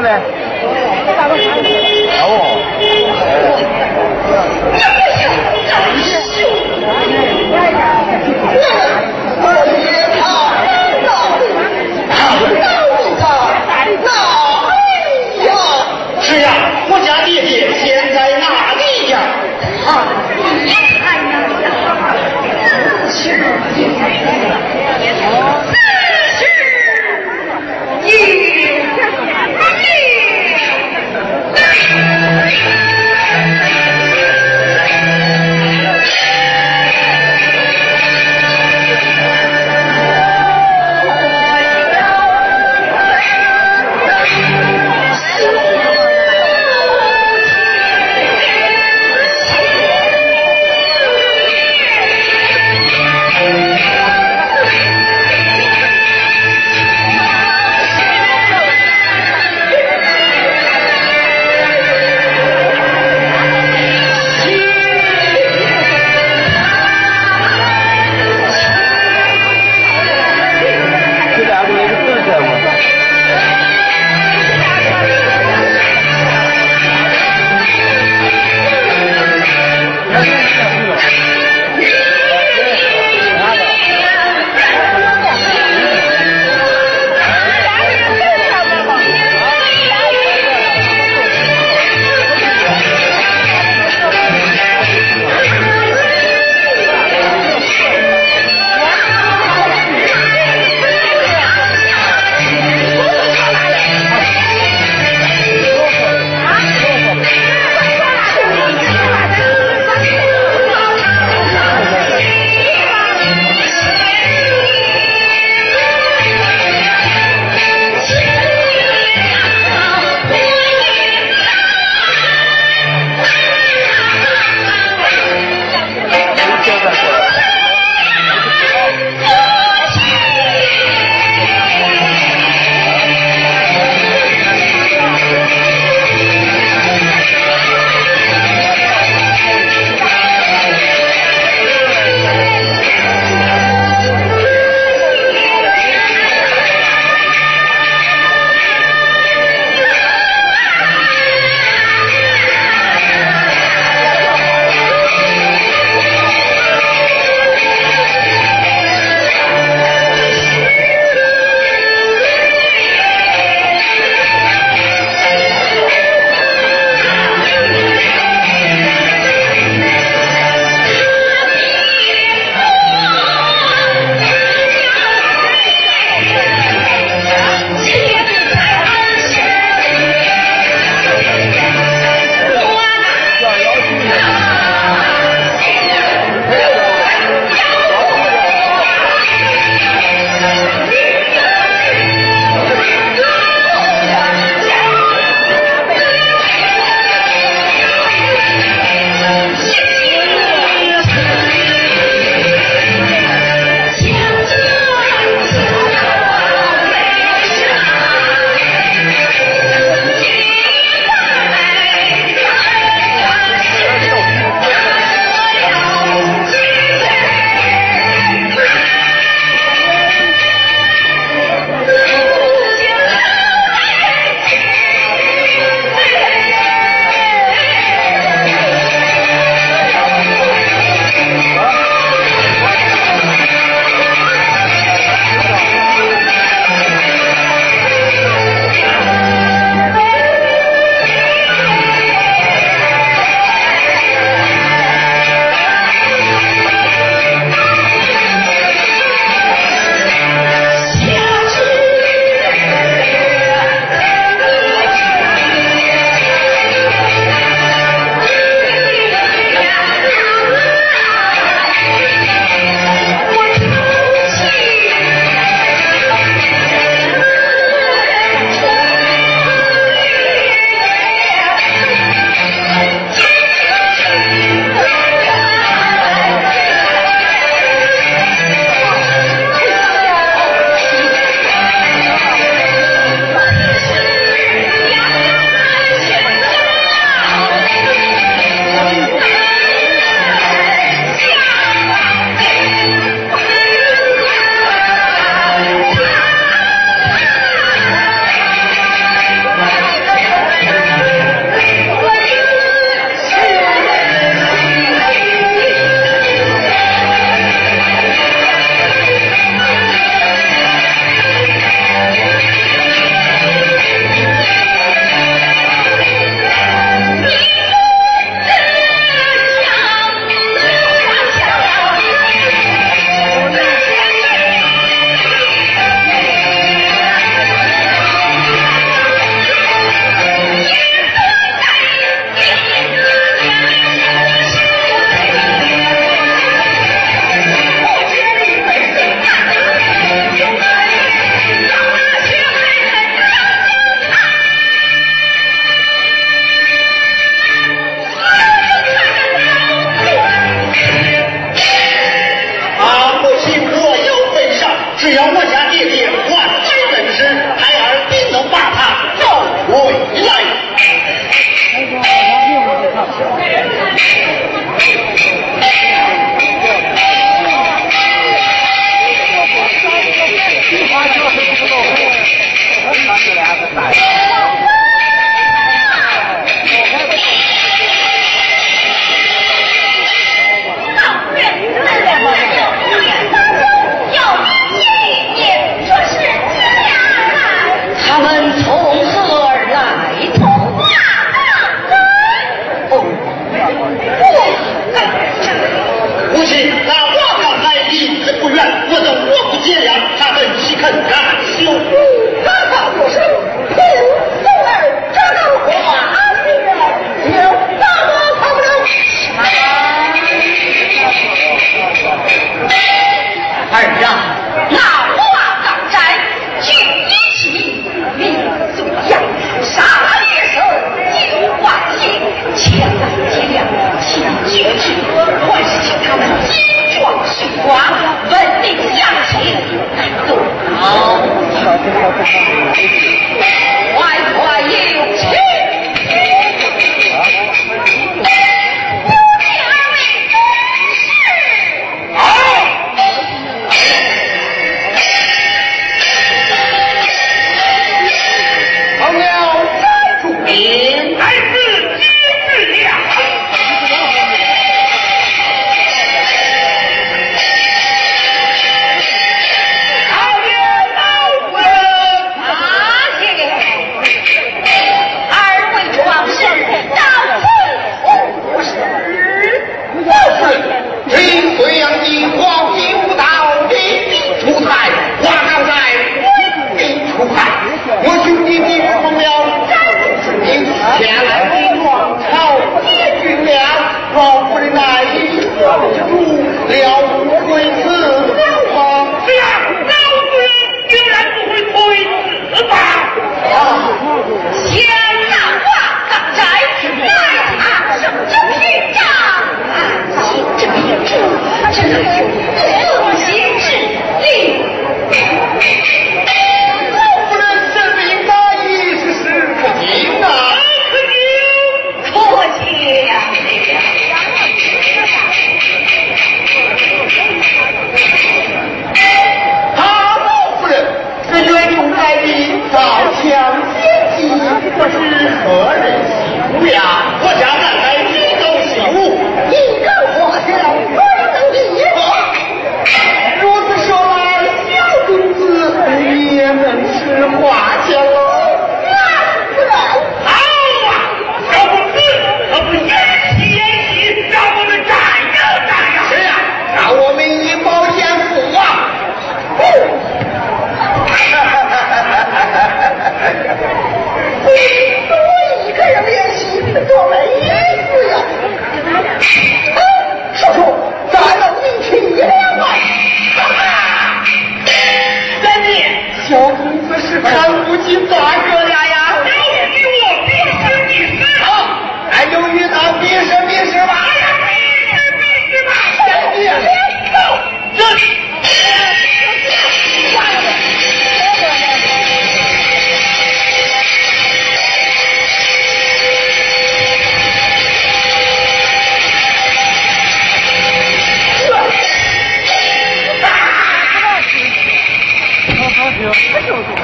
这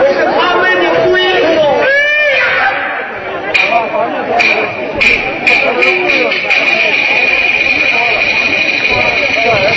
就是他们的闺女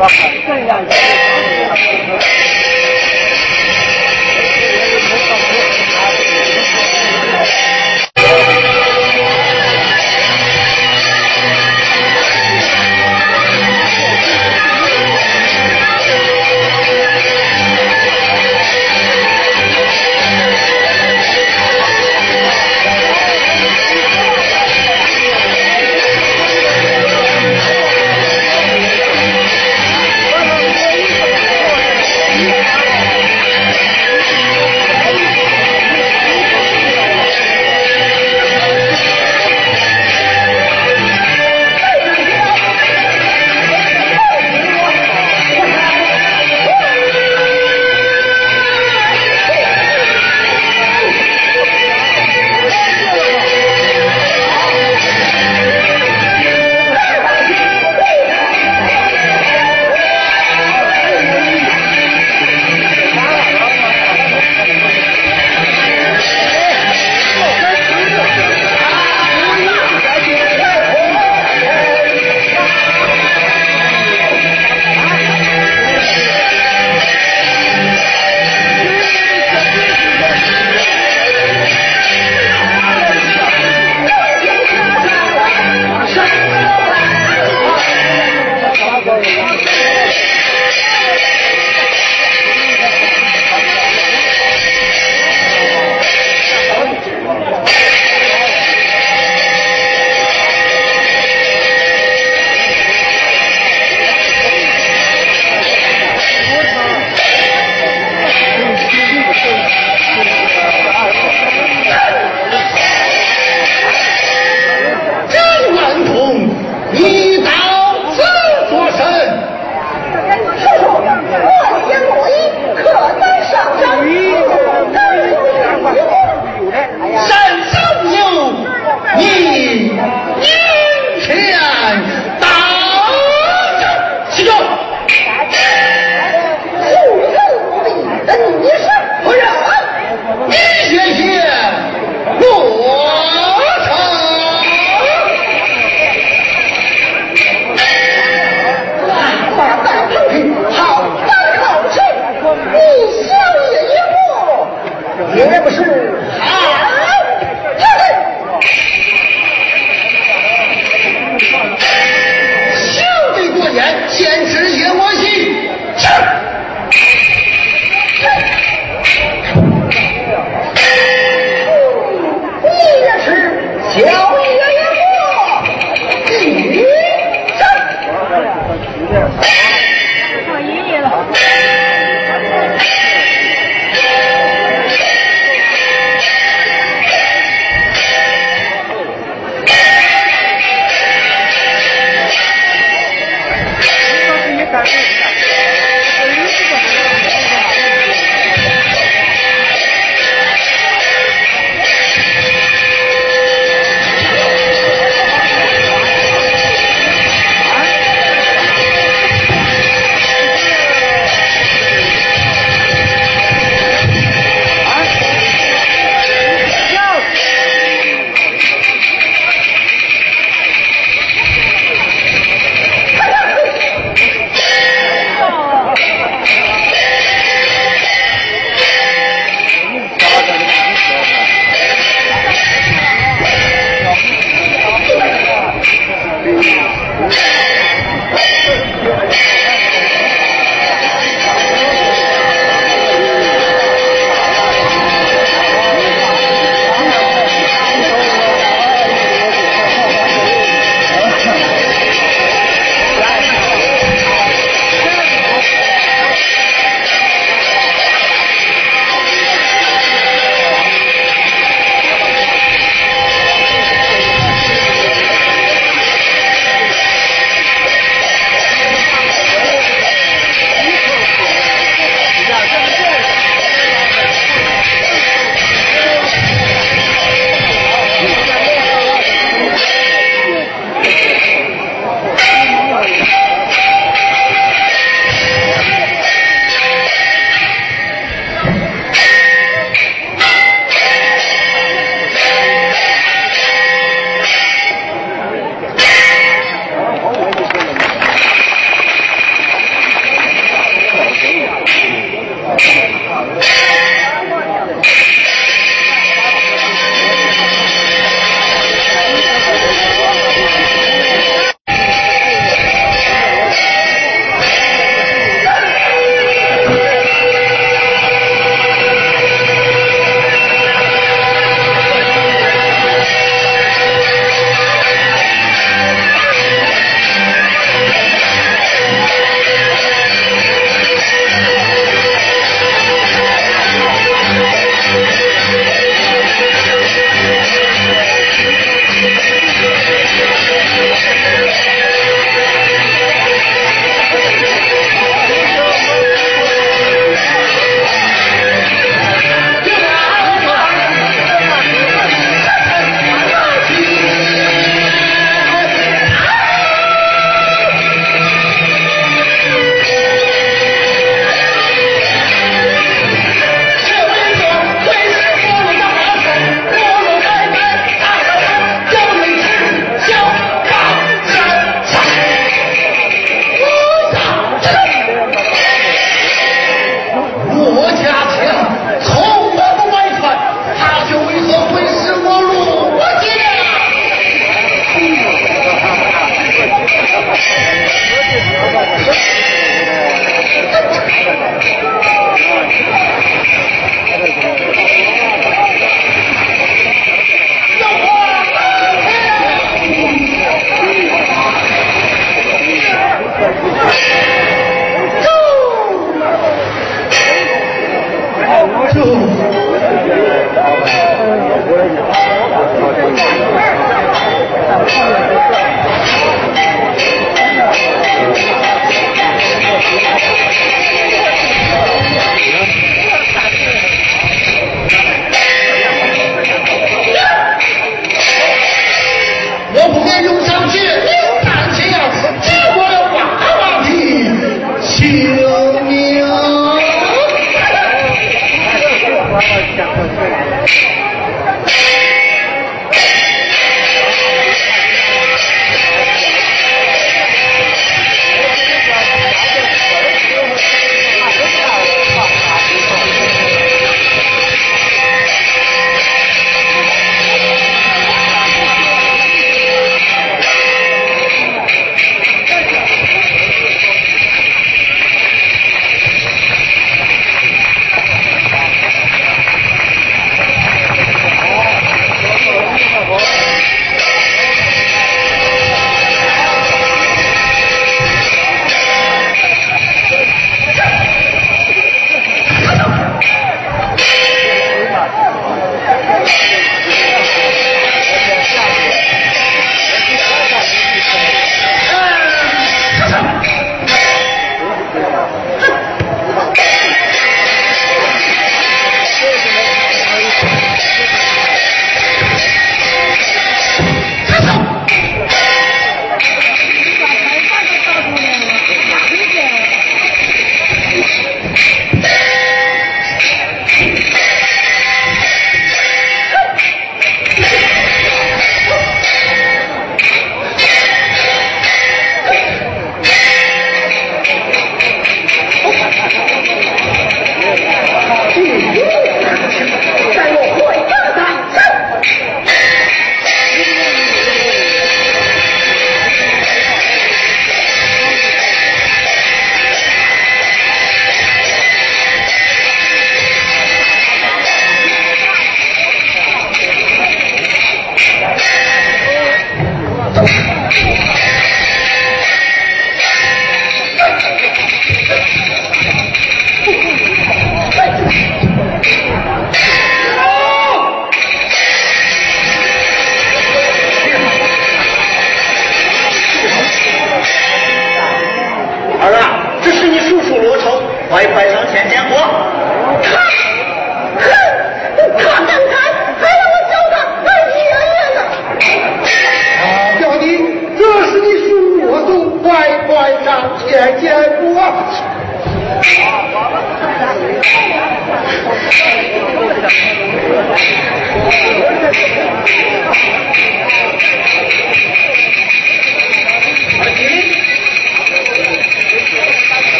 我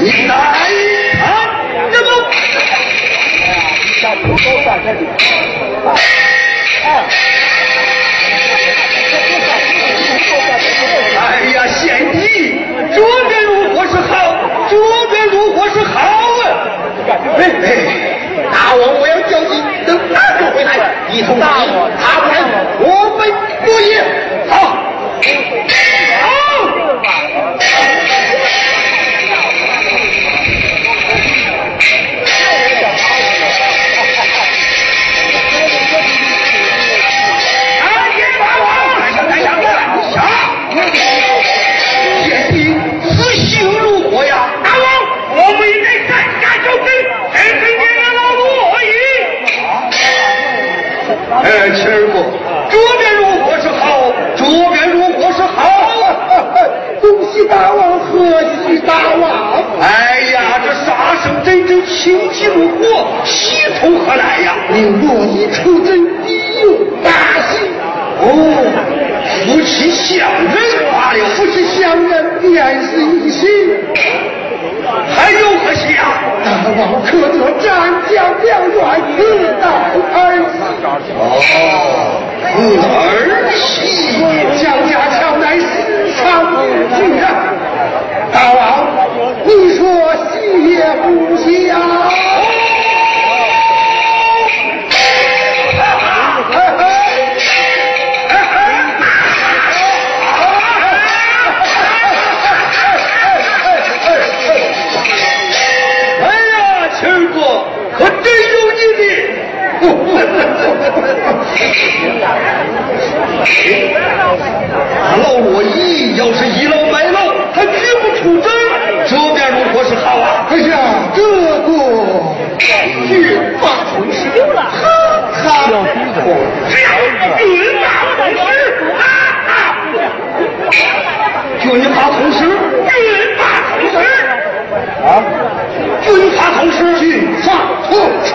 你来啊！那么，下头高下这里，啊，哎呀，贤弟，这边如何是好？这边如何是好啊？哎哎，大王，我要叫你等大哥回来，一同大王，他不来，我们不义好？哎，亲儿哥，这边如何是好？这边如何是好啊？恭喜大王，贺喜大王！哎呀，这杀生真正情急如火，喜从何来呀？令若一出征，必有大喜。哦。夫妻相认罢了，夫妻相认便是一喜。还有可惜啊？大王可得斩将两员，自带儿子。哦，儿戏江家桥乃世上名人。大王，你说喜也不喜啊？老罗伊要是倚老卖老，他绝不出征。这边如何是好啊？哎呀，这个军法从师，哈哈，只要军法从师，啊啊！军法从师，军法从师，啊，军法从师，军法从师。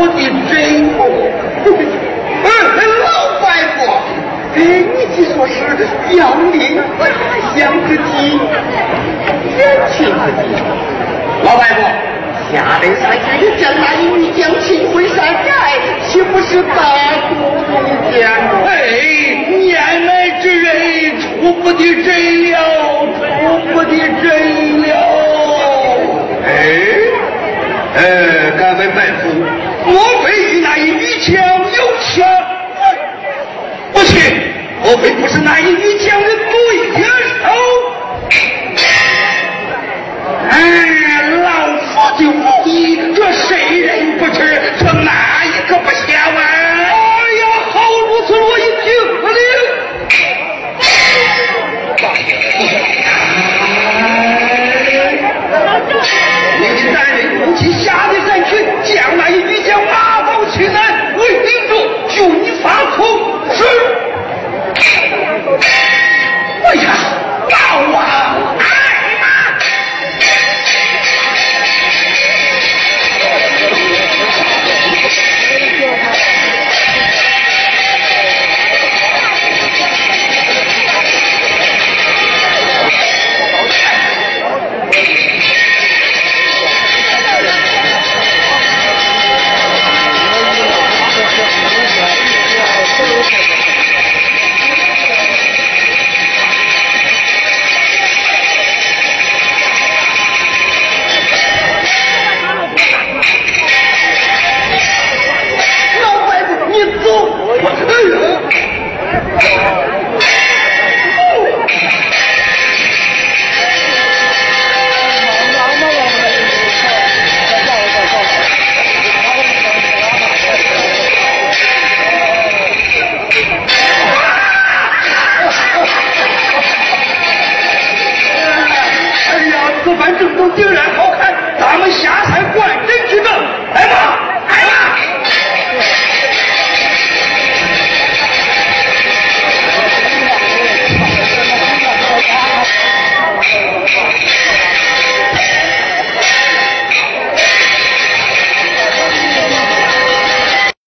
我的真母。老伯伯，哎，你既说是杨林他乡之地，远亲之地，老伯伯，下等三日将那一女将亲回山寨，岂不是大功一件？哎，年迈之人出不得真了，出不得真了。哎，呃，敢问伯父，莫非与那一女强有枪？不行！莫非不是那一女强人对？别！哎，老夫的武艺，这谁人不知？这哪？过一看。